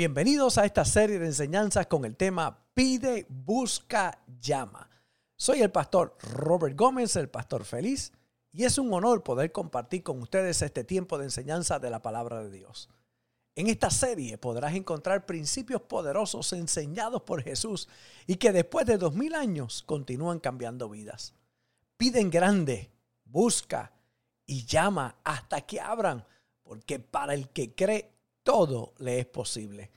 Bienvenidos a esta serie de enseñanzas con el tema Pide, Busca, Llama. Soy el pastor Robert Gómez, el pastor feliz, y es un honor poder compartir con ustedes este tiempo de enseñanza de la palabra de Dios. En esta serie podrás encontrar principios poderosos enseñados por Jesús y que después de dos mil años continúan cambiando vidas. Pide en grande, busca y llama hasta que abran, porque para el que cree todo le es posible.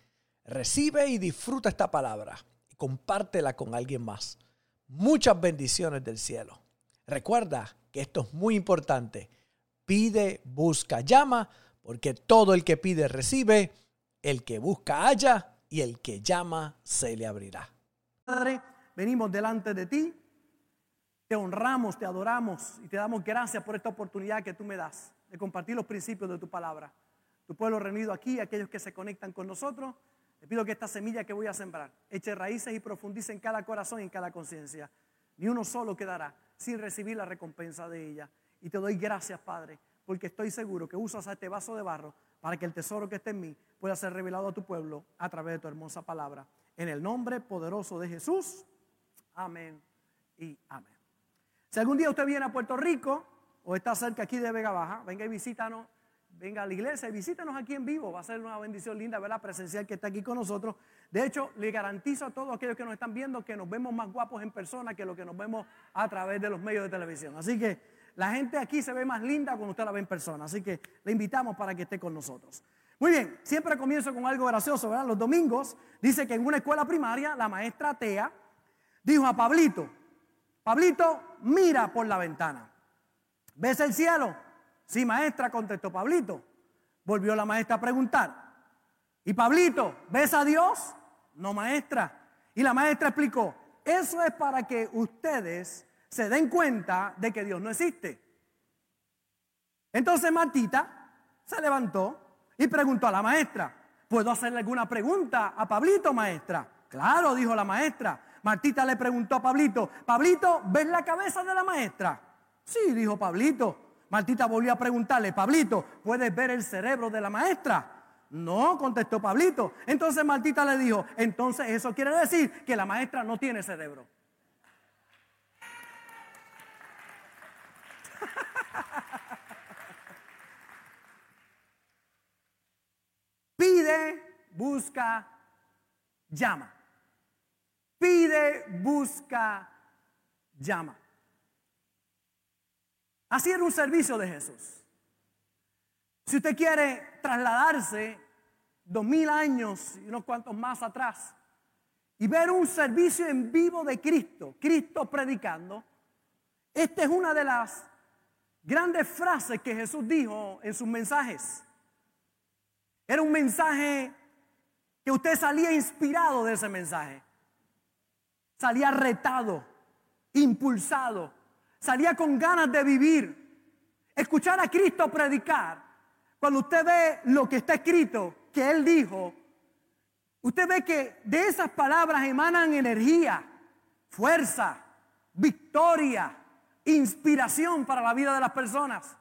Recibe y disfruta esta palabra y compártela con alguien más. Muchas bendiciones del cielo. Recuerda que esto es muy importante. Pide, busca, llama, porque todo el que pide recibe, el que busca halla y el que llama se le abrirá. Padre, venimos delante de ti, te honramos, te adoramos y te damos gracias por esta oportunidad que tú me das de compartir los principios de tu palabra tu pueblo reunido aquí, aquellos que se conectan con nosotros. Te pido que esta semilla que voy a sembrar eche raíces y profundice en cada corazón y en cada conciencia. Ni uno solo quedará sin recibir la recompensa de ella. Y te doy gracias, Padre, porque estoy seguro que usas a este vaso de barro para que el tesoro que esté en mí pueda ser revelado a tu pueblo a través de tu hermosa palabra. En el nombre poderoso de Jesús. Amén y amén. Si algún día usted viene a Puerto Rico o está cerca aquí de Vega Baja, venga y visítanos venga a la iglesia y visítanos aquí en vivo. Va a ser una bendición linda, ¿verdad? Presencial que está aquí con nosotros. De hecho, le garantizo a todos aquellos que nos están viendo que nos vemos más guapos en persona que lo que nos vemos a través de los medios de televisión. Así que la gente aquí se ve más linda cuando usted la ve en persona. Así que le invitamos para que esté con nosotros. Muy bien, siempre comienzo con algo gracioso, ¿verdad? Los domingos dice que en una escuela primaria la maestra Tea dijo a Pablito, Pablito, mira por la ventana. ¿Ves el cielo? Sí, maestra, contestó Pablito. Volvió la maestra a preguntar. ¿Y Pablito, ves a Dios? No, maestra. Y la maestra explicó, eso es para que ustedes se den cuenta de que Dios no existe. Entonces Martita se levantó y preguntó a la maestra, ¿puedo hacerle alguna pregunta a Pablito, maestra? Claro, dijo la maestra. Martita le preguntó a Pablito, Pablito, ¿ves la cabeza de la maestra? Sí, dijo Pablito. Martita volvió a preguntarle, Pablito, ¿puedes ver el cerebro de la maestra? No, contestó Pablito. Entonces Martita le dijo, entonces eso quiere decir que la maestra no tiene cerebro. Pide, busca, llama. Pide, busca, llama. Así era un servicio de Jesús. Si usted quiere trasladarse dos mil años y unos cuantos más atrás y ver un servicio en vivo de Cristo, Cristo predicando, esta es una de las grandes frases que Jesús dijo en sus mensajes. Era un mensaje que usted salía inspirado de ese mensaje. Salía retado, impulsado salía con ganas de vivir. Escuchar a Cristo predicar, cuando usted ve lo que está escrito, que Él dijo, usted ve que de esas palabras emanan energía, fuerza, victoria, inspiración para la vida de las personas.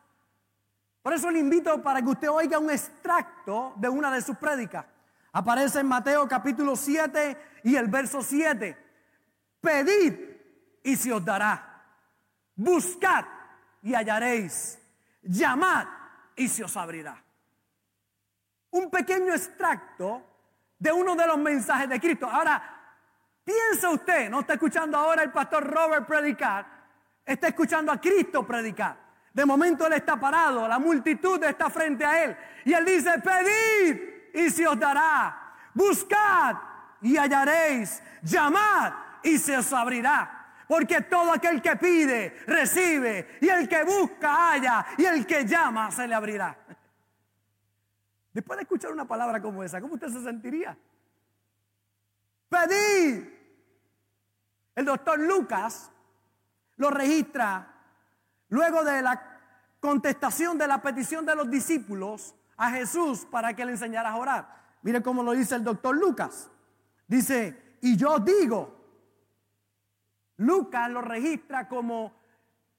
Por eso le invito para que usted oiga un extracto de una de sus prédicas. Aparece en Mateo capítulo 7 y el verso 7. Pedid y se os dará. Buscad y hallaréis. Llamad y se os abrirá. Un pequeño extracto de uno de los mensajes de Cristo. Ahora, piensa usted, no está escuchando ahora el pastor Robert predicar, está escuchando a Cristo predicar. De momento él está parado, la multitud está frente a él. Y él dice, pedid y se os dará. Buscad y hallaréis. Llamad y se os abrirá. Porque todo aquel que pide, recibe. Y el que busca, halla. Y el que llama, se le abrirá. Después de escuchar una palabra como esa, ¿cómo usted se sentiría? Pedí. El doctor Lucas lo registra luego de la contestación de la petición de los discípulos a Jesús para que le enseñara a orar. Mire cómo lo dice el doctor Lucas. Dice, y yo digo, Lucas lo registra como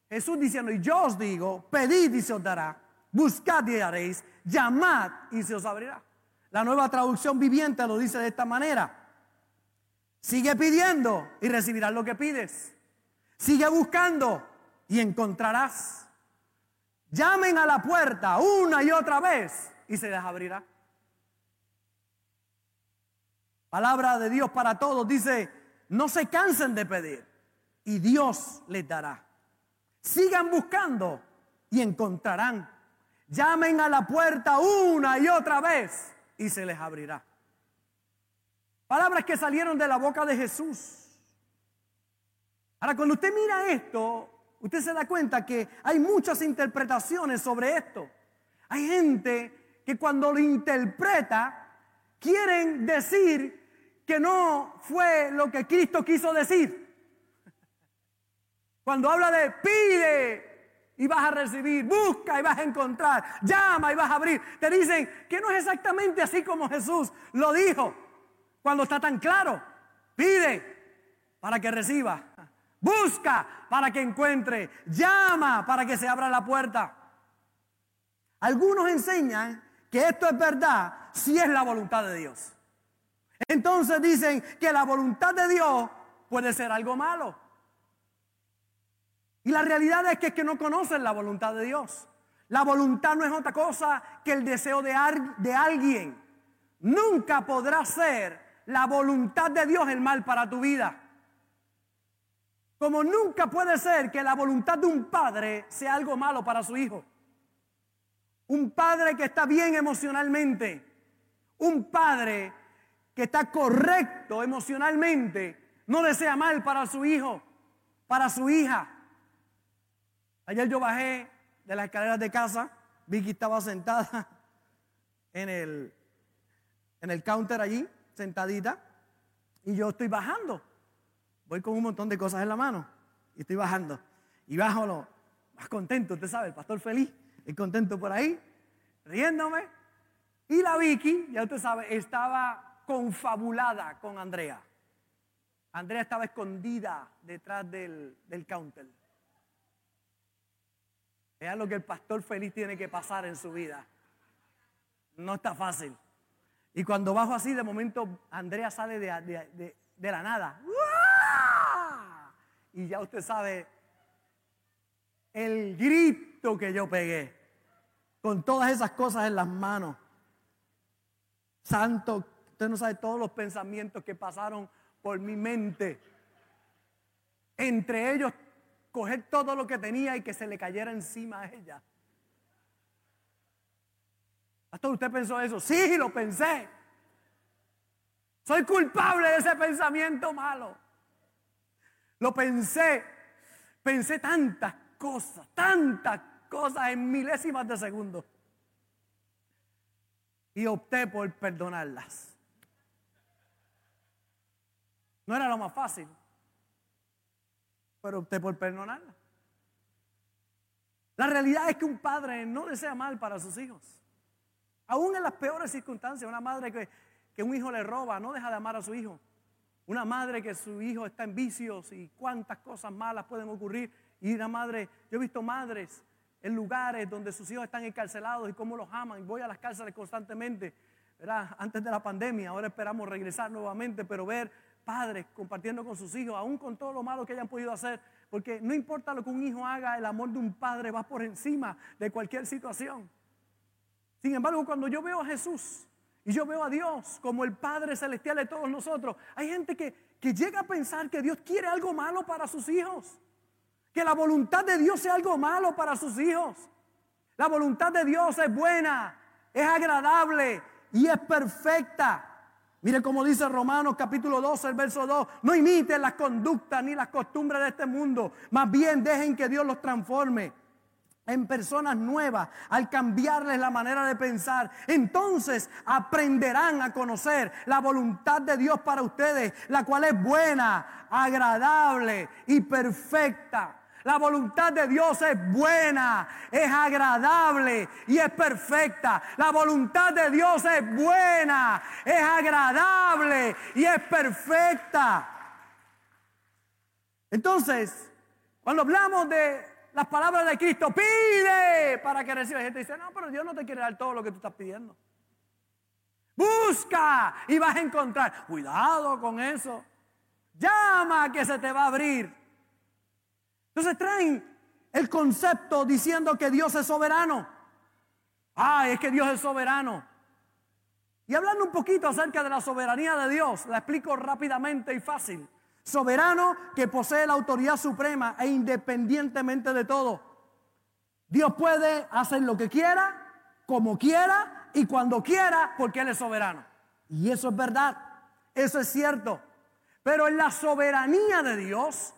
Jesús diciendo, y yo os digo, pedid y se os dará, buscad y haréis, llamad y se os abrirá. La nueva traducción viviente lo dice de esta manera. Sigue pidiendo y recibirás lo que pides. Sigue buscando y encontrarás. Llamen a la puerta una y otra vez y se les abrirá. Palabra de Dios para todos dice, no se cansen de pedir y Dios les dará. Sigan buscando y encontrarán. Llamen a la puerta una y otra vez y se les abrirá. Palabras que salieron de la boca de Jesús. Ahora, cuando usted mira esto, usted se da cuenta que hay muchas interpretaciones sobre esto. Hay gente que cuando lo interpreta, quieren decir que no fue lo que Cristo quiso decir. Cuando habla de pide y vas a recibir, busca y vas a encontrar, llama y vas a abrir. Te dicen que no es exactamente así como Jesús lo dijo. Cuando está tan claro, pide para que reciba, busca para que encuentre, llama para que se abra la puerta. Algunos enseñan que esto es verdad si es la voluntad de Dios. Entonces dicen que la voluntad de Dios puede ser algo malo. Y la realidad es que, es que no conocen la voluntad de Dios. La voluntad no es otra cosa que el deseo de, de alguien. Nunca podrá ser la voluntad de Dios el mal para tu vida. Como nunca puede ser que la voluntad de un padre sea algo malo para su hijo. Un padre que está bien emocionalmente. Un padre que está correcto emocionalmente. No desea mal para su hijo, para su hija. Ayer yo bajé de las escaleras de casa, Vicky estaba sentada en el, en el counter allí, sentadita, y yo estoy bajando. Voy con un montón de cosas en la mano y estoy bajando. Y bajo lo más contento, usted sabe, el pastor feliz, y contento por ahí, riéndome. Y la Vicky, ya usted sabe, estaba confabulada con Andrea. Andrea estaba escondida detrás del, del counter. Es lo que el pastor feliz tiene que pasar en su vida. No está fácil. Y cuando bajo así, de momento, Andrea sale de, la nada. Y ya usted sabe el grito que yo pegué. Con todas esas cosas en las manos. Santo, usted no sabe todos los pensamientos que pasaron por mi mente. Entre ellos coger todo lo que tenía y que se le cayera encima a ella. Pastor, ¿usted pensó eso? Sí, lo pensé. Soy culpable de ese pensamiento malo. Lo pensé. Pensé tantas cosas, tantas cosas en milésimas de segundo. Y opté por perdonarlas. No era lo más fácil pero opté por perdonarla. La realidad es que un padre no desea mal para sus hijos. Aún en las peores circunstancias, una madre que, que un hijo le roba no deja de amar a su hijo. Una madre que su hijo está en vicios y cuántas cosas malas pueden ocurrir. Y una madre, yo he visto madres en lugares donde sus hijos están encarcelados y cómo los aman. Voy a las cárceles constantemente. Antes de la pandemia, ahora esperamos regresar nuevamente, pero ver padres compartiendo con sus hijos, aún con todo lo malo que hayan podido hacer, porque no importa lo que un hijo haga, el amor de un padre va por encima de cualquier situación. Sin embargo, cuando yo veo a Jesús y yo veo a Dios como el Padre Celestial de todos nosotros, hay gente que, que llega a pensar que Dios quiere algo malo para sus hijos, que la voluntad de Dios sea algo malo para sus hijos. La voluntad de Dios es buena, es agradable y es perfecta. Mire cómo dice Romanos capítulo 12, el verso 2. No imiten las conductas ni las costumbres de este mundo. Más bien dejen que Dios los transforme en personas nuevas al cambiarles la manera de pensar. Entonces aprenderán a conocer la voluntad de Dios para ustedes, la cual es buena, agradable y perfecta. La voluntad de Dios es buena, es agradable y es perfecta. La voluntad de Dios es buena, es agradable y es perfecta. Entonces, cuando hablamos de las palabras de Cristo, pide para que reciba. gente dice, no, pero Dios no te quiere dar todo lo que tú estás pidiendo. Busca y vas a encontrar. Cuidado con eso. Llama que se te va a abrir. Entonces traen el concepto diciendo que Dios es soberano. Ay, es que Dios es soberano. Y hablando un poquito acerca de la soberanía de Dios, la explico rápidamente y fácil. Soberano que posee la autoridad suprema e independientemente de todo. Dios puede hacer lo que quiera, como quiera y cuando quiera, porque Él es soberano. Y eso es verdad, eso es cierto. Pero en la soberanía de Dios,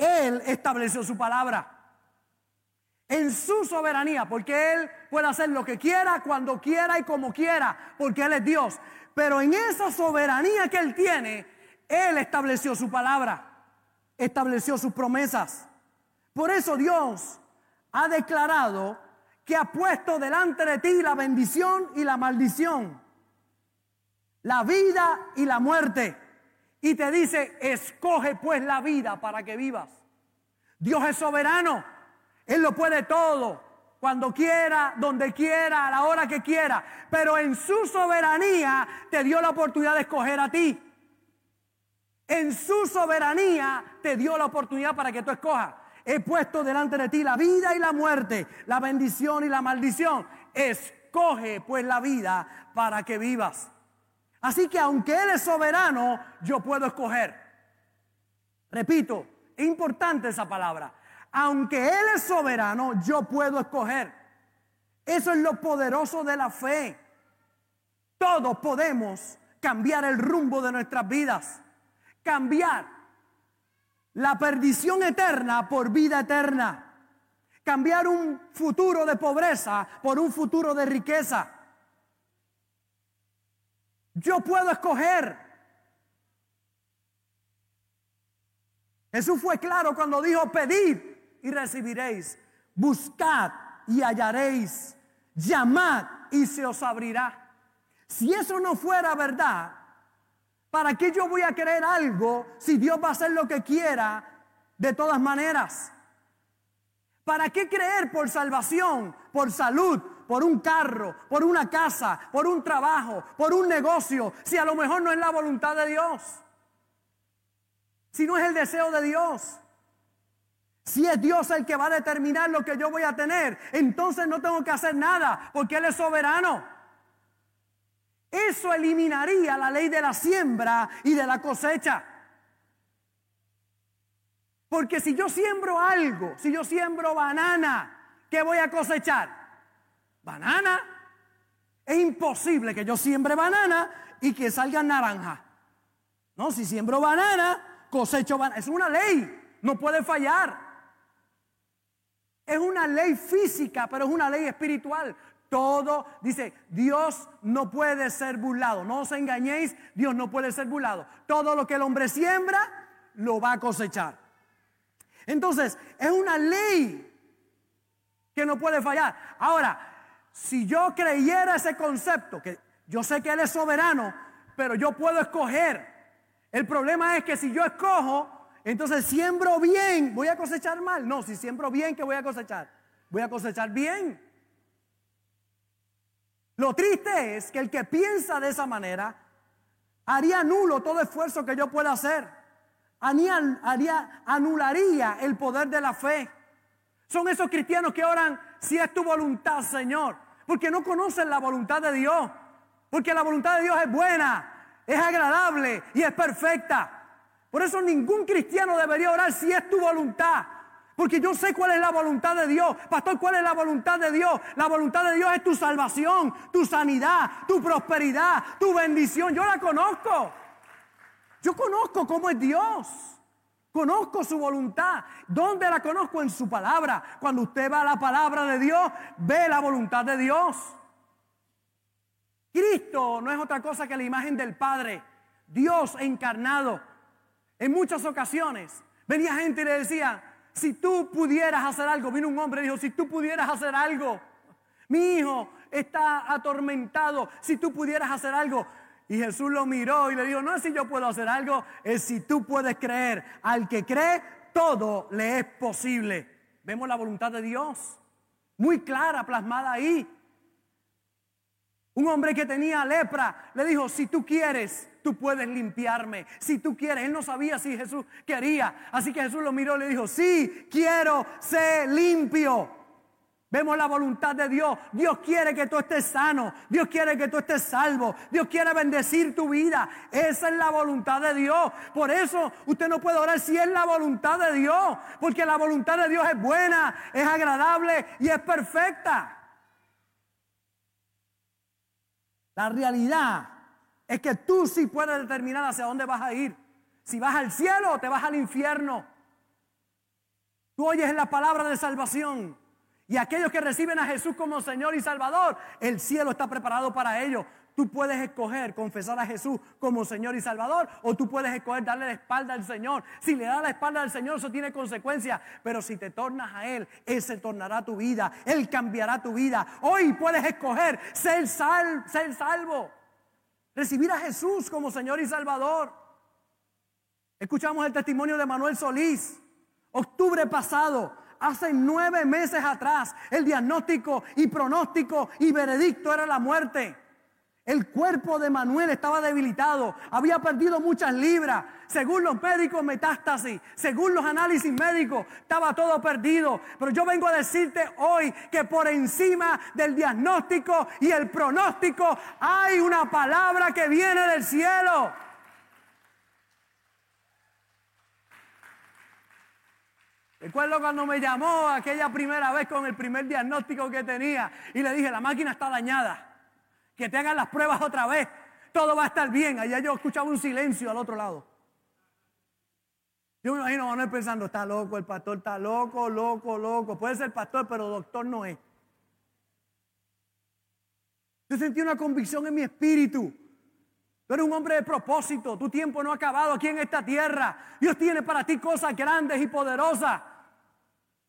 Él estableció su palabra en su soberanía, porque Él puede hacer lo que quiera, cuando quiera y como quiera, porque Él es Dios. Pero en esa soberanía que Él tiene, Él estableció su palabra, estableció sus promesas. Por eso Dios ha declarado que ha puesto delante de ti la bendición y la maldición, la vida y la muerte. Y te dice, escoge pues la vida para que vivas. Dios es soberano. Él lo puede todo, cuando quiera, donde quiera, a la hora que quiera. Pero en su soberanía te dio la oportunidad de escoger a ti. En su soberanía te dio la oportunidad para que tú escojas. He puesto delante de ti la vida y la muerte, la bendición y la maldición. Escoge pues la vida para que vivas. Así que aunque Él es soberano, yo puedo escoger. Repito, importante esa palabra aunque Él es soberano, yo puedo escoger. Eso es lo poderoso de la fe. Todos podemos cambiar el rumbo de nuestras vidas. Cambiar la perdición eterna por vida eterna. Cambiar un futuro de pobreza por un futuro de riqueza. Yo puedo escoger. Jesús fue claro cuando dijo, pedir y recibiréis. Buscad y hallaréis. Llamad y se os abrirá. Si eso no fuera verdad, ¿para qué yo voy a creer algo si Dios va a hacer lo que quiera de todas maneras? ¿Para qué creer por salvación, por salud, por un carro, por una casa, por un trabajo, por un negocio, si a lo mejor no es la voluntad de Dios? Si no es el deseo de Dios. Si es Dios el que va a determinar lo que yo voy a tener, entonces no tengo que hacer nada porque Él es soberano. Eso eliminaría la ley de la siembra y de la cosecha. Porque si yo siembro algo, si yo siembro banana, ¿qué voy a cosechar? Banana. Es imposible que yo siembre banana y que salga naranja. No, si siembro banana, cosecho banana. Es una ley, no puede fallar. Es una ley física, pero es una ley espiritual. Todo, dice, Dios no puede ser burlado. No os engañéis, Dios no puede ser burlado. Todo lo que el hombre siembra, lo va a cosechar. Entonces, es una ley que no puede fallar. Ahora, si yo creyera ese concepto, que yo sé que Él es soberano, pero yo puedo escoger. El problema es que si yo escojo, entonces, siembro bien, ¿voy a cosechar mal? No, si siembro bien, ¿qué voy a cosechar? Voy a cosechar bien. Lo triste es que el que piensa de esa manera haría nulo todo esfuerzo que yo pueda hacer. Anularía el poder de la fe. Son esos cristianos que oran, si es tu voluntad, Señor, porque no conocen la voluntad de Dios, porque la voluntad de Dios es buena, es agradable y es perfecta. Por eso ningún cristiano debería orar si es tu voluntad. Porque yo sé cuál es la voluntad de Dios. Pastor, ¿cuál es la voluntad de Dios? La voluntad de Dios es tu salvación, tu sanidad, tu prosperidad, tu bendición. Yo la conozco. Yo conozco cómo es Dios. Conozco su voluntad. ¿Dónde la conozco? En su palabra. Cuando usted va a la palabra de Dios, ve la voluntad de Dios. Cristo no es otra cosa que la imagen del Padre. Dios encarnado. En muchas ocasiones venía gente y le decía, si tú pudieras hacer algo, vino un hombre y dijo, si tú pudieras hacer algo, mi hijo está atormentado, si tú pudieras hacer algo. Y Jesús lo miró y le dijo, no es si yo puedo hacer algo, es si tú puedes creer. Al que cree, todo le es posible. Vemos la voluntad de Dios, muy clara, plasmada ahí. Un hombre que tenía lepra le dijo, si tú quieres, tú puedes limpiarme. Si tú quieres, él no sabía si Jesús quería. Así que Jesús lo miró y le dijo, sí, quiero ser limpio. Vemos la voluntad de Dios. Dios quiere que tú estés sano. Dios quiere que tú estés salvo. Dios quiere bendecir tu vida. Esa es la voluntad de Dios. Por eso usted no puede orar si es la voluntad de Dios. Porque la voluntad de Dios es buena, es agradable y es perfecta. La realidad es que tú sí puedes determinar hacia dónde vas a ir. Si vas al cielo o te vas al infierno. Tú oyes la palabra de salvación. Y aquellos que reciben a Jesús como Señor y Salvador, el cielo está preparado para ellos. Tú puedes escoger confesar a Jesús como Señor y Salvador o tú puedes escoger darle la espalda al Señor. Si le das la espalda al Señor, eso tiene consecuencias. Pero si te tornas a Él, Él se tornará tu vida. Él cambiará tu vida. Hoy puedes escoger ser, ser salvo. Recibir a Jesús como Señor y Salvador. Escuchamos el testimonio de Manuel Solís. Octubre pasado, hace nueve meses atrás, el diagnóstico y pronóstico y veredicto era la muerte. El cuerpo de Manuel estaba debilitado, había perdido muchas libras. Según los médicos, metástasis. Según los análisis médicos, estaba todo perdido. Pero yo vengo a decirte hoy que por encima del diagnóstico y el pronóstico hay una palabra que viene del cielo. Recuerdo cuando me llamó aquella primera vez con el primer diagnóstico que tenía y le dije, la máquina está dañada que te hagan las pruebas otra vez, todo va a estar bien. Allá yo escuchaba un silencio al otro lado. Yo me imagino Manuel pensando, está loco, el pastor está loco, loco, loco. Puede ser pastor, pero doctor no es. Yo sentí una convicción en mi espíritu. Tú eres un hombre de propósito, tu tiempo no ha acabado aquí en esta tierra. Dios tiene para ti cosas grandes y poderosas.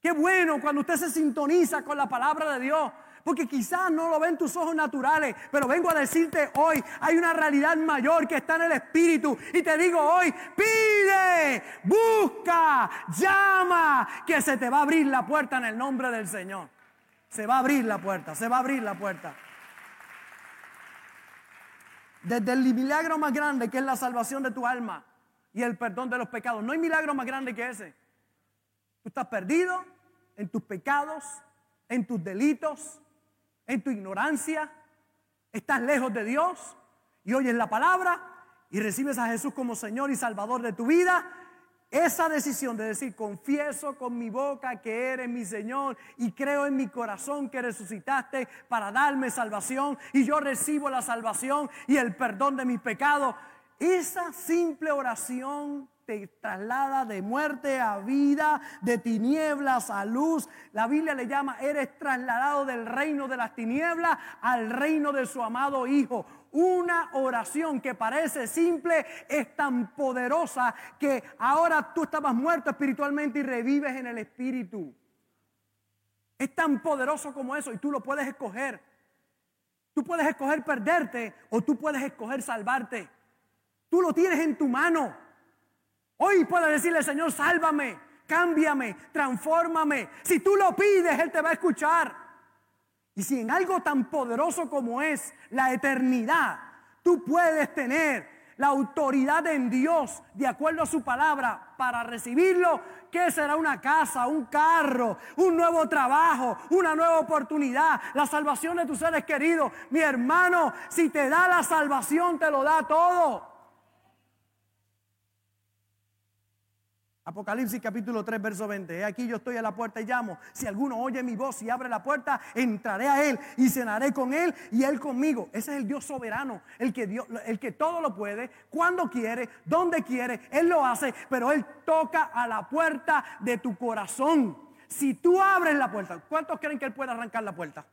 Qué bueno cuando usted se sintoniza con la palabra de Dios. Porque quizás no lo ven tus ojos naturales, pero vengo a decirte hoy, hay una realidad mayor que está en el Espíritu. Y te digo hoy, pide, busca, llama, que se te va a abrir la puerta en el nombre del Señor. Se va a abrir la puerta, se va a abrir la puerta. Desde el milagro más grande que es la salvación de tu alma y el perdón de los pecados. No hay milagro más grande que ese. Tú estás perdido en tus pecados, en tus delitos, en tu ignorancia, estás lejos de Dios y oyes la palabra y recibes a Jesús como Señor y Salvador de tu vida, esa decisión de decir, confieso con mi boca que eres mi Señor y creo en mi corazón que resucitaste para darme salvación y yo recibo la salvación y el perdón de mis pecados, esa simple oración traslada de muerte a vida, de tinieblas a luz. La Biblia le llama, eres trasladado del reino de las tinieblas al reino de su amado Hijo. Una oración que parece simple es tan poderosa que ahora tú estabas muerto espiritualmente y revives en el Espíritu. Es tan poderoso como eso y tú lo puedes escoger. Tú puedes escoger perderte o tú puedes escoger salvarte. Tú lo tienes en tu mano. Hoy puedes decirle, Señor, sálvame, cámbiame, transfórmame. Si tú lo pides, Él te va a escuchar. Y si en algo tan poderoso como es la eternidad, tú puedes tener la autoridad en Dios de acuerdo a su palabra para recibirlo, ¿qué será una casa, un carro, un nuevo trabajo, una nueva oportunidad, la salvación de tus seres queridos? Mi hermano, si te da la salvación, te lo da todo. Apocalipsis capítulo 3, verso 20. aquí yo estoy a la puerta y llamo. Si alguno oye mi voz y abre la puerta, entraré a él y cenaré con él y él conmigo. Ese es el Dios soberano, el que, Dios, el que todo lo puede, cuando quiere, donde quiere, él lo hace, pero él toca a la puerta de tu corazón. Si tú abres la puerta, ¿cuántos creen que él puede arrancar la puerta?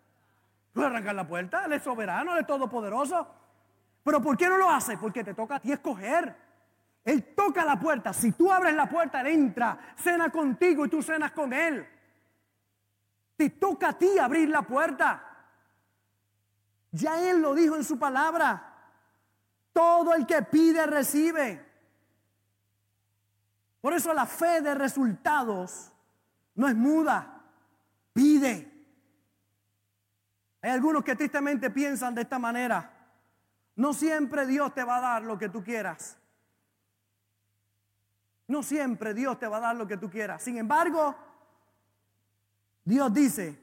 ¿Puede arrancar la puerta? Él es soberano, él es todopoderoso. Pero ¿por qué no lo hace? Porque te toca a ti escoger. Él toca la puerta. Si tú abres la puerta, Él entra, cena contigo y tú cenas con Él. Te toca a ti abrir la puerta. Ya Él lo dijo en su palabra. Todo el que pide recibe. Por eso la fe de resultados no es muda. Pide. Hay algunos que tristemente piensan de esta manera. No siempre Dios te va a dar lo que tú quieras. No siempre Dios te va a dar lo que tú quieras. Sin embargo, Dios dice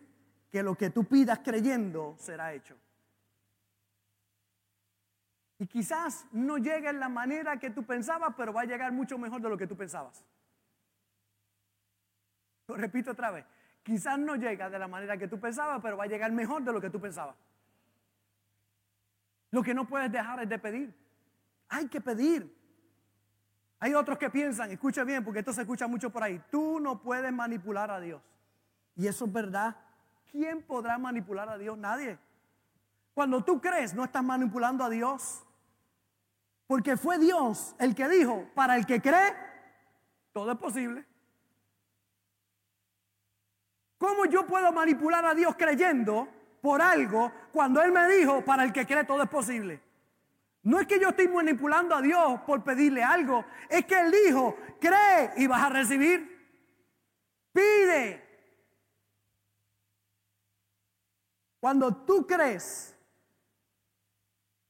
que lo que tú pidas creyendo será hecho. Y quizás no llegue en la manera que tú pensabas, pero va a llegar mucho mejor de lo que tú pensabas. Lo repito otra vez. Quizás no llega de la manera que tú pensabas, pero va a llegar mejor de lo que tú pensabas. Lo que no puedes dejar es de pedir. Hay que pedir. Hay otros que piensan, escucha bien, porque esto se escucha mucho por ahí, tú no puedes manipular a Dios. Y eso es verdad. ¿Quién podrá manipular a Dios? Nadie. Cuando tú crees, no estás manipulando a Dios. Porque fue Dios el que dijo, para el que cree, todo es posible. ¿Cómo yo puedo manipular a Dios creyendo por algo cuando Él me dijo, para el que cree todo es posible? No es que yo estoy manipulando a Dios por pedirle algo, es que Él dijo, cree y vas a recibir. Pide. Cuando tú crees,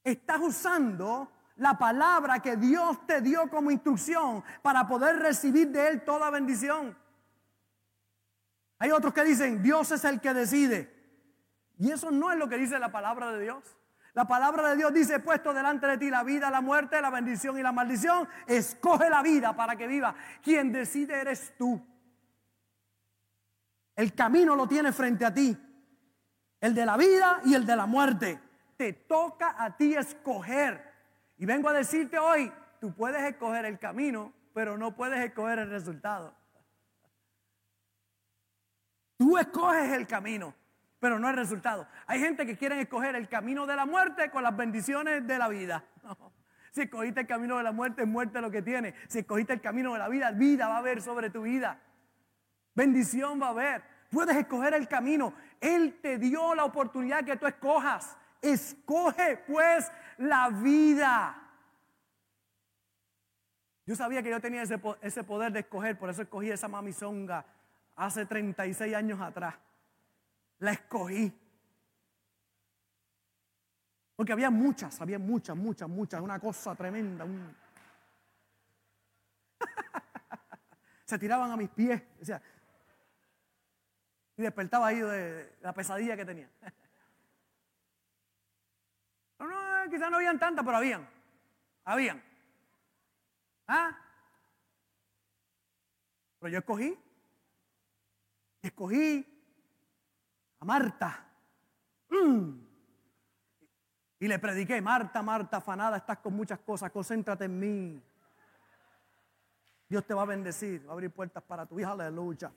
estás usando la palabra que Dios te dio como instrucción para poder recibir de Él toda bendición. Hay otros que dicen, Dios es el que decide. Y eso no es lo que dice la palabra de Dios. La palabra de Dios dice, puesto delante de ti la vida, la muerte, la bendición y la maldición. Escoge la vida para que viva. Quien decide eres tú. El camino lo tiene frente a ti. El de la vida y el de la muerte. Te toca a ti escoger. Y vengo a decirte hoy, tú puedes escoger el camino, pero no puedes escoger el resultado. Tú escoges el camino, pero no el resultado. Hay gente que quiere escoger el camino de la muerte con las bendiciones de la vida. Si escogiste el camino de la muerte, muerte lo que tiene. Si escogiste el camino de la vida, vida va a haber sobre tu vida. Bendición va a haber. Puedes escoger el camino. Él te dio la oportunidad que tú escojas. Escoge pues la vida. Yo sabía que yo tenía ese, ese poder de escoger, por eso escogí esa mamizonga hace 36 años atrás. La escogí. Porque había muchas, había muchas, muchas, muchas, una cosa tremenda. Se tiraban a mis pies. y despertaba ahí de la pesadilla que tenía. No, no, quizás no habían tantas, pero habían. Habían. ¿Ah? Pero yo escogí escogí a Marta. Mm. Y le prediqué, Marta, Marta, afanada, estás con muchas cosas, concéntrate en mí. Dios te va a bendecir, va a abrir puertas para tu hija, aleluya.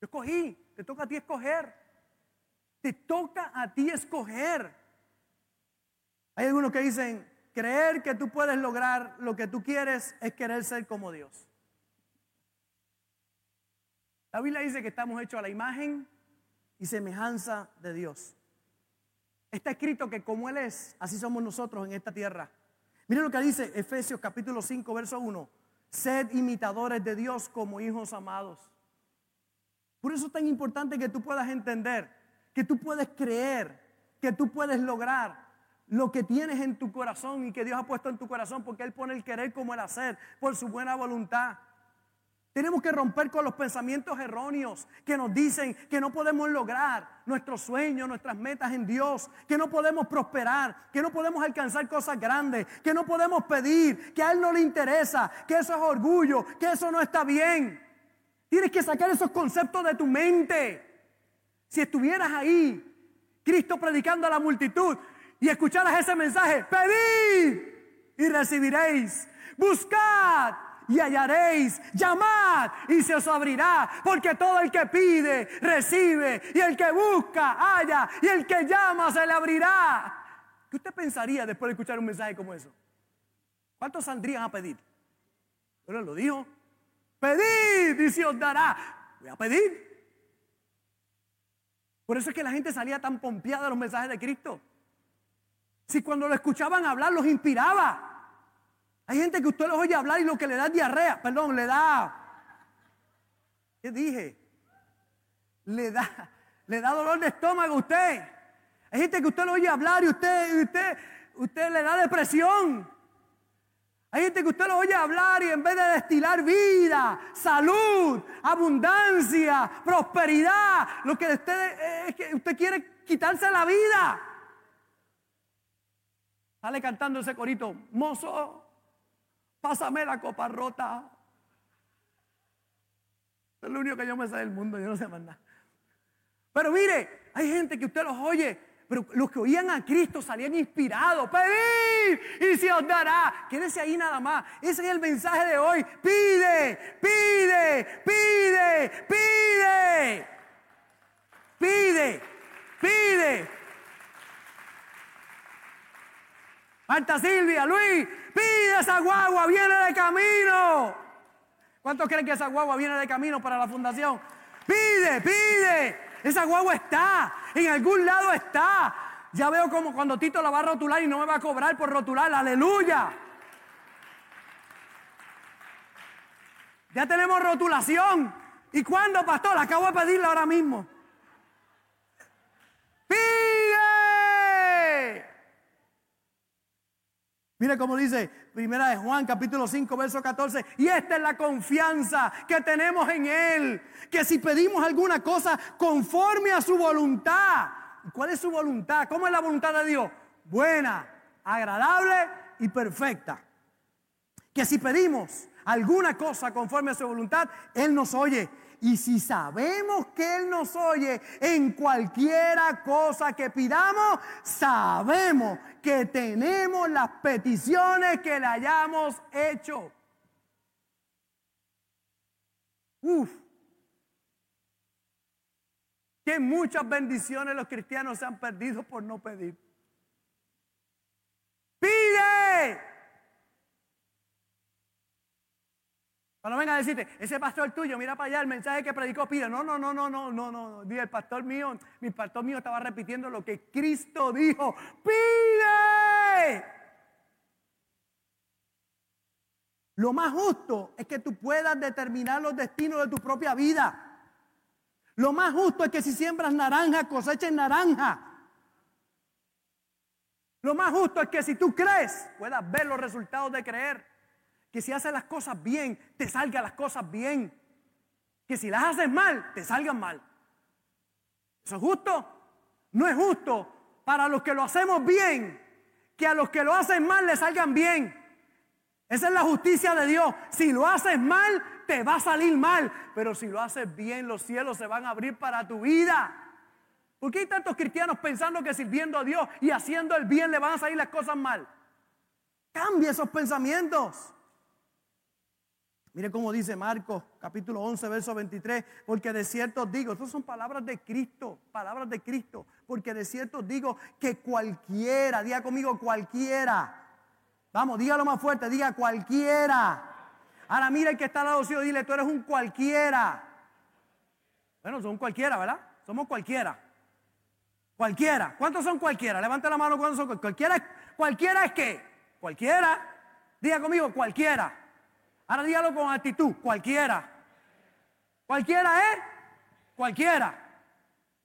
Yo escogí, te toca a ti escoger. Te toca a ti escoger. Hay algunos que dicen, creer que tú puedes lograr lo que tú quieres es querer ser como Dios. La Biblia dice que estamos hechos a la imagen y semejanza de Dios. Está escrito que como Él es, así somos nosotros en esta tierra. Miren lo que dice Efesios capítulo 5, verso 1. Sed imitadores de Dios como hijos amados. Por eso es tan importante que tú puedas entender, que tú puedes creer, que tú puedes lograr lo que tienes en tu corazón y que Dios ha puesto en tu corazón, porque Él pone el querer como el hacer, por su buena voluntad. Tenemos que romper con los pensamientos erróneos que nos dicen que no podemos lograr nuestros sueños, nuestras metas en Dios, que no podemos prosperar, que no podemos alcanzar cosas grandes, que no podemos pedir, que a Él no le interesa, que eso es orgullo, que eso no está bien. Tienes que sacar esos conceptos de tu mente. Si estuvieras ahí, Cristo predicando a la multitud y escucharas ese mensaje, pedid y recibiréis, buscad y hallaréis. Llamad y se os abrirá. Porque todo el que pide, recibe. Y el que busca, halla. Y el que llama, se le abrirá. ¿Qué usted pensaría después de escuchar un mensaje como eso? ¿Cuántos saldrían a pedir? Pero lo dijo. Pedid y se os dará. Voy a pedir. Por eso es que la gente salía tan pompeada de los mensajes de Cristo. Si cuando lo escuchaban hablar los inspiraba. Hay gente que usted los oye hablar y lo que le da diarrea, perdón, le da. ¿Qué dije? Le da, Le da dolor de estómago a usted. Hay gente que usted lo oye hablar y usted, usted, usted le da depresión. Hay gente que usted lo oye hablar y en vez de destilar vida, salud, abundancia, prosperidad, lo que usted es que usted quiere quitarse la vida. Sale cantando ese corito, mozo, pásame la copa rota. Es lo único que yo me sé del mundo, yo no sé más. Pero mire, hay gente que usted los oye pero los que oían a Cristo salían inspirados. Pedid y se os dará. Quédese ahí nada más. Ese es el mensaje de hoy. Pide, pide, pide, pide. Pide, pide. Marta Silvia, Luis, pide esa guagua, viene de camino. ¿Cuántos creen que esa guagua viene de camino para la fundación? Pide, pide. Esa guagua está, en algún lado está. Ya veo como cuando Tito la va a rotular y no me va a cobrar por rotular. Aleluya. Ya tenemos rotulación. ¿Y cuándo, pastor? Acabo de pedirla ahora mismo. Mire cómo dice Primera de Juan, capítulo 5, verso 14. Y esta es la confianza que tenemos en Él. Que si pedimos alguna cosa conforme a su voluntad. ¿Cuál es su voluntad? ¿Cómo es la voluntad de Dios? Buena, agradable y perfecta. Que si pedimos alguna cosa conforme a su voluntad, Él nos oye. Y si sabemos que Él nos oye en cualquiera cosa que pidamos, sabemos que tenemos las peticiones que le hayamos hecho. Uf. Que muchas bendiciones los cristianos se han perdido por no pedir. Pide. Cuando venga a decirte, ese pastor tuyo, mira para allá el mensaje que predicó, pide. No, no, no, no, no, no, no. Dice, el pastor mío, mi pastor mío estaba repitiendo lo que Cristo dijo. Pide. Lo más justo es que tú puedas determinar los destinos de tu propia vida. Lo más justo es que si siembras naranja, coseches naranja. Lo más justo es que si tú crees, puedas ver los resultados de creer. Que si haces las cosas bien, te salgan las cosas bien. Que si las haces mal, te salgan mal. ¿Eso es justo? No es justo para los que lo hacemos bien, que a los que lo hacen mal le salgan bien. Esa es la justicia de Dios. Si lo haces mal, te va a salir mal. Pero si lo haces bien, los cielos se van a abrir para tu vida. ¿Por qué hay tantos cristianos pensando que sirviendo a Dios y haciendo el bien le van a salir las cosas mal? Cambia esos pensamientos. Mire cómo dice Marcos capítulo 11, verso 23, porque de cierto digo, estas son palabras de Cristo, palabras de Cristo, porque de cierto digo que cualquiera, diga conmigo cualquiera, vamos, dígalo más fuerte, diga cualquiera. Ahora mira el que está al lado suyo, dile, tú eres un cualquiera. Bueno, son cualquiera, ¿verdad? Somos cualquiera. Cualquiera. ¿Cuántos son cualquiera? Levante la mano cuando son cualquiera. ¿Cualquiera es qué? Cualquiera. Diga conmigo, cualquiera. Ahora dígalo con actitud, cualquiera. Cualquiera es cualquiera.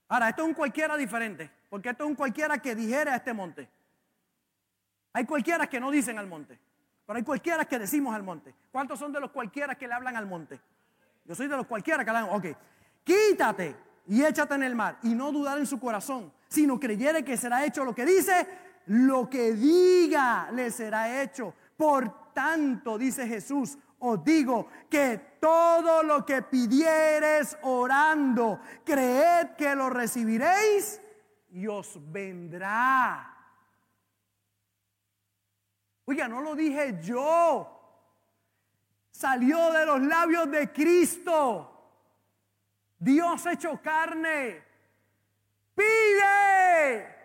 Ahora, esto es un cualquiera diferente, porque esto es un cualquiera que dijera a este monte. Hay cualquiera que no dicen al monte, pero hay cualquiera que decimos al monte. ¿Cuántos son de los cualquiera que le hablan al monte? Yo soy de los cualquiera que le hablan, ok. Quítate y échate en el mar y no dudar en su corazón, sino creyere que será hecho lo que dice, lo que diga le será hecho. Por tanto, dice Jesús, os digo que todo lo que pidieres orando, creed que lo recibiréis y os vendrá. Oiga, no lo dije yo. Salió de los labios de Cristo. Dios hecho carne. Pide.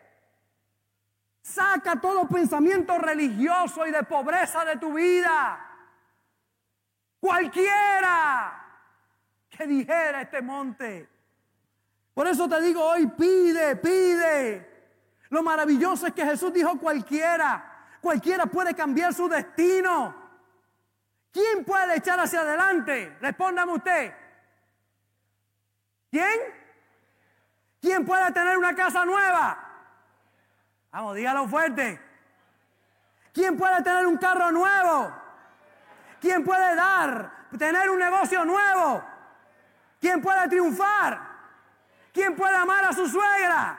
Saca todo pensamiento religioso y de pobreza de tu vida. Cualquiera que dijera este monte. Por eso te digo hoy, pide, pide. Lo maravilloso es que Jesús dijo cualquiera. Cualquiera puede cambiar su destino. ¿Quién puede echar hacia adelante? Respóndame usted. ¿Quién? ¿Quién puede tener una casa nueva? Vamos, dígalo fuerte. ¿Quién puede tener un carro nuevo? ¿Quién puede dar, tener un negocio nuevo? ¿Quién puede triunfar? ¿Quién puede amar a su suegra?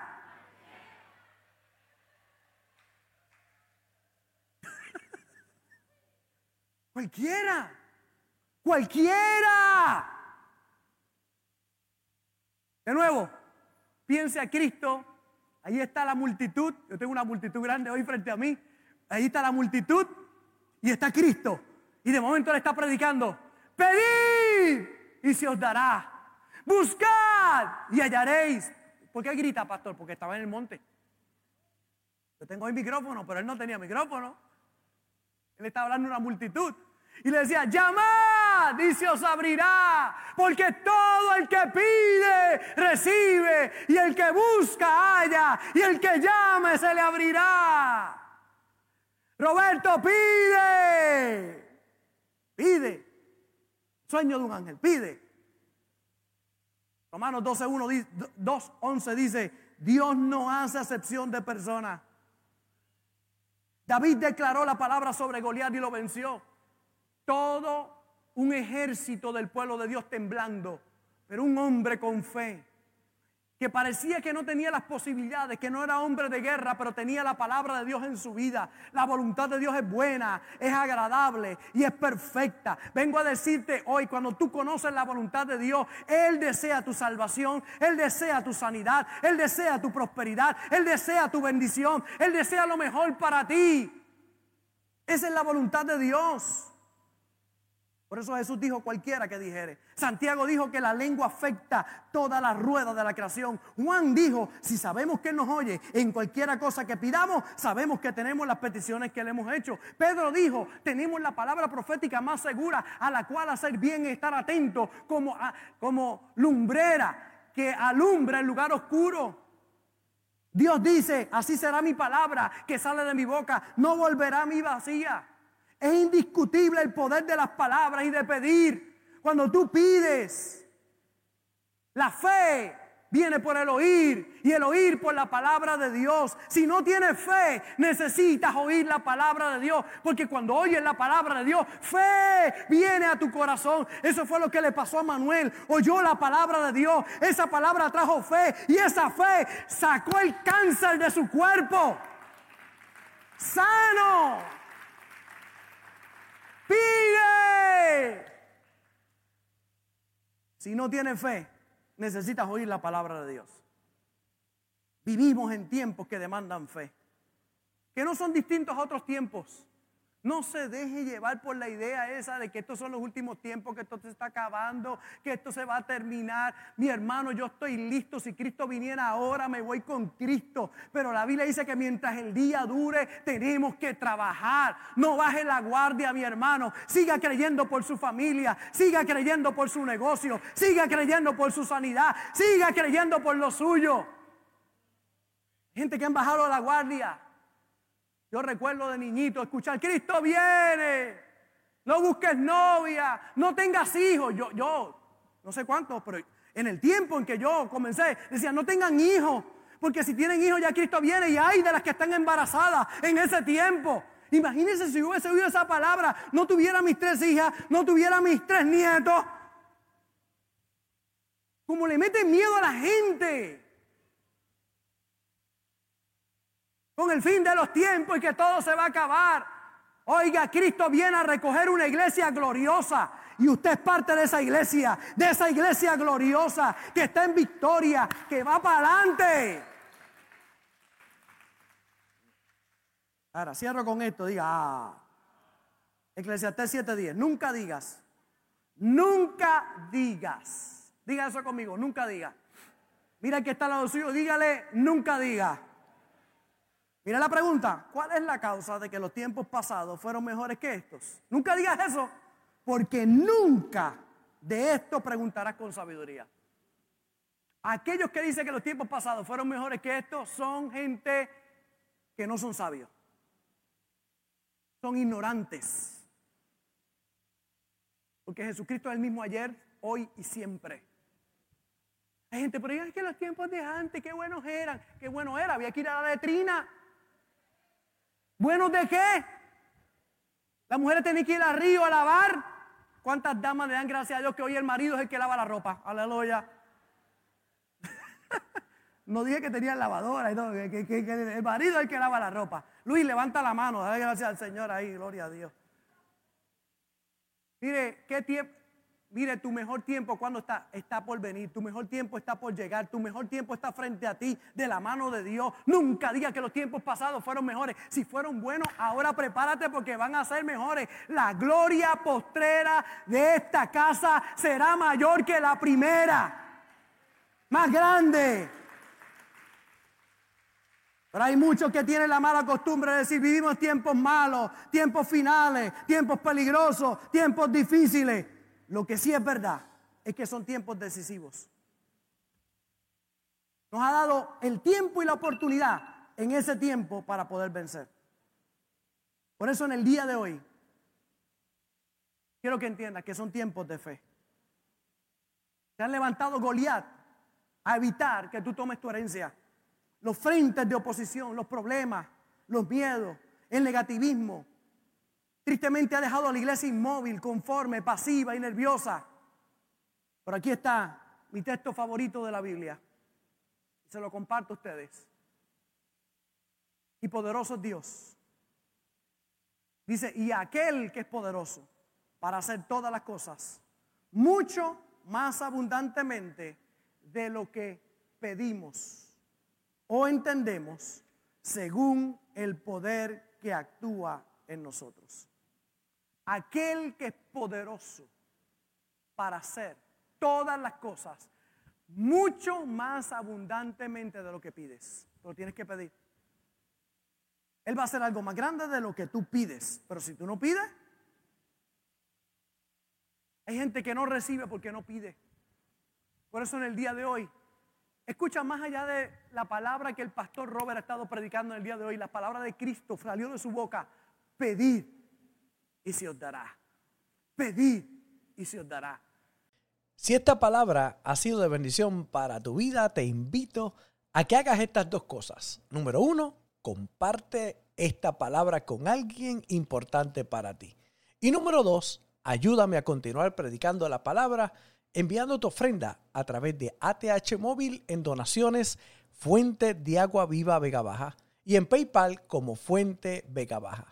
Cualquiera. Cualquiera. De nuevo, piense a Cristo. Ahí está la multitud. Yo tengo una multitud grande hoy frente a mí. Ahí está la multitud y está Cristo. Y de momento le está predicando. Pedid y se os dará. Buscad y hallaréis. ¿Por qué grita, pastor? Porque estaba en el monte. Yo tengo el micrófono, pero él no tenía micrófono. Él estaba hablando a una multitud. Y le decía, llamad y se os abrirá, porque todo el que pide, recibe, y el que busca, halla, y el que llame, se le abrirá. Roberto, pide, pide. Sueño de un ángel, pide. Romanos 12.1, 2.11 dice, Dios no hace acepción de personas. David declaró la palabra sobre Goliat y lo venció. Todo un ejército del pueblo de Dios temblando, pero un hombre con fe, que parecía que no tenía las posibilidades, que no era hombre de guerra, pero tenía la palabra de Dios en su vida. La voluntad de Dios es buena, es agradable y es perfecta. Vengo a decirte hoy, cuando tú conoces la voluntad de Dios, Él desea tu salvación, Él desea tu sanidad, Él desea tu prosperidad, Él desea tu bendición, Él desea lo mejor para ti. Esa es la voluntad de Dios. Por eso Jesús dijo cualquiera que dijere. Santiago dijo que la lengua afecta toda la rueda de la creación. Juan dijo, si sabemos que nos oye en cualquiera cosa que pidamos, sabemos que tenemos las peticiones que le hemos hecho. Pedro dijo, tenemos la palabra profética más segura a la cual hacer bien y estar atento como, como lumbrera que alumbra el lugar oscuro. Dios dice, así será mi palabra que sale de mi boca, no volverá a mi vacía. Es indiscutible el poder de las palabras y de pedir. Cuando tú pides, la fe viene por el oír y el oír por la palabra de Dios. Si no tienes fe, necesitas oír la palabra de Dios, porque cuando oyes la palabra de Dios, fe viene a tu corazón. Eso fue lo que le pasó a Manuel. Oyó la palabra de Dios, esa palabra trajo fe y esa fe sacó el cáncer de su cuerpo. Sano. Si no tienes fe, necesitas oír la palabra de Dios. Vivimos en tiempos que demandan fe, que no son distintos a otros tiempos. No se deje llevar por la idea esa de que estos son los últimos tiempos, que esto se está acabando, que esto se va a terminar. Mi hermano, yo estoy listo. Si Cristo viniera ahora, me voy con Cristo. Pero la Biblia dice que mientras el día dure, tenemos que trabajar. No baje la guardia, mi hermano. Siga creyendo por su familia, siga creyendo por su negocio, siga creyendo por su sanidad, siga creyendo por lo suyo. Gente que han bajado la guardia. Yo recuerdo de niñito escuchar, Cristo viene, no busques novia, no tengas hijos. Yo, yo, no sé cuántos, pero en el tiempo en que yo comencé, decía, no tengan hijos, porque si tienen hijos ya Cristo viene y hay de las que están embarazadas en ese tiempo. Imagínense si hubiese oído esa palabra, no tuviera mis tres hijas, no tuviera mis tres nietos. Como le meten miedo a la gente. Con el fin de los tiempos y que todo se va a acabar. Oiga, Cristo viene a recoger una iglesia gloriosa y usted es parte de esa iglesia, de esa iglesia gloriosa que está en victoria, que va para adelante. Ahora, cierro con esto, diga, ah, Eclesiastés 7:10, nunca digas, nunca digas, diga eso conmigo, nunca diga. Mira que está al lado suyo, dígale, nunca diga. Mira la pregunta, ¿cuál es la causa de que los tiempos pasados fueron mejores que estos? Nunca digas eso, porque nunca de esto preguntarás con sabiduría. Aquellos que dicen que los tiempos pasados fueron mejores que estos son gente que no son sabios. Son ignorantes. Porque Jesucristo es el mismo ayer, hoy y siempre. Hay gente, pero es que los tiempos de antes, qué buenos eran, qué bueno era, había que ir a la letrina. ¿Buenos de qué? Las mujeres tienen que ir al río a lavar. ¿Cuántas damas le dan gracias a Dios que hoy el marido es el que lava la ropa? Aleluya. no dije que tenía lavadora y todo, el marido es el que lava la ropa. Luis, levanta la mano, dale gracias al Señor ahí, gloria a Dios. Mire, qué tiempo, Mire, tu mejor tiempo cuando está, está por venir, tu mejor tiempo está por llegar, tu mejor tiempo está frente a ti, de la mano de Dios. Nunca diga que los tiempos pasados fueron mejores. Si fueron buenos, ahora prepárate porque van a ser mejores. La gloria postrera de esta casa será mayor que la primera, más grande. Pero hay muchos que tienen la mala costumbre de decir, vivimos tiempos malos, tiempos finales, tiempos peligrosos, tiempos difíciles. Lo que sí es verdad es que son tiempos decisivos. Nos ha dado el tiempo y la oportunidad en ese tiempo para poder vencer. Por eso en el día de hoy, quiero que entiendas que son tiempos de fe. Se han levantado Goliat a evitar que tú tomes tu herencia. Los frentes de oposición, los problemas, los miedos, el negativismo, Tristemente ha dejado a la iglesia inmóvil, conforme, pasiva y nerviosa. Pero aquí está mi texto favorito de la Biblia. Se lo comparto a ustedes. Y poderoso es Dios. Dice, y aquel que es poderoso para hacer todas las cosas, mucho más abundantemente de lo que pedimos o entendemos, según el poder que actúa en nosotros aquel que es poderoso para hacer todas las cosas mucho más abundantemente de lo que pides. Pero tienes que pedir. Él va a hacer algo más grande de lo que tú pides. Pero si tú no pides, hay gente que no recibe porque no pide. Por eso en el día de hoy, escucha más allá de la palabra que el pastor Robert ha estado predicando en el día de hoy, la palabra de Cristo salió de su boca, pedir y se os dará. Pedid y se os dará. Si esta palabra ha sido de bendición para tu vida, te invito a que hagas estas dos cosas. Número uno, comparte esta palabra con alguien importante para ti. Y número dos, ayúdame a continuar predicando la palabra enviando tu ofrenda a través de ATH Móvil en donaciones Fuente de Agua Viva Vega Baja y en PayPal como Fuente Vega Baja.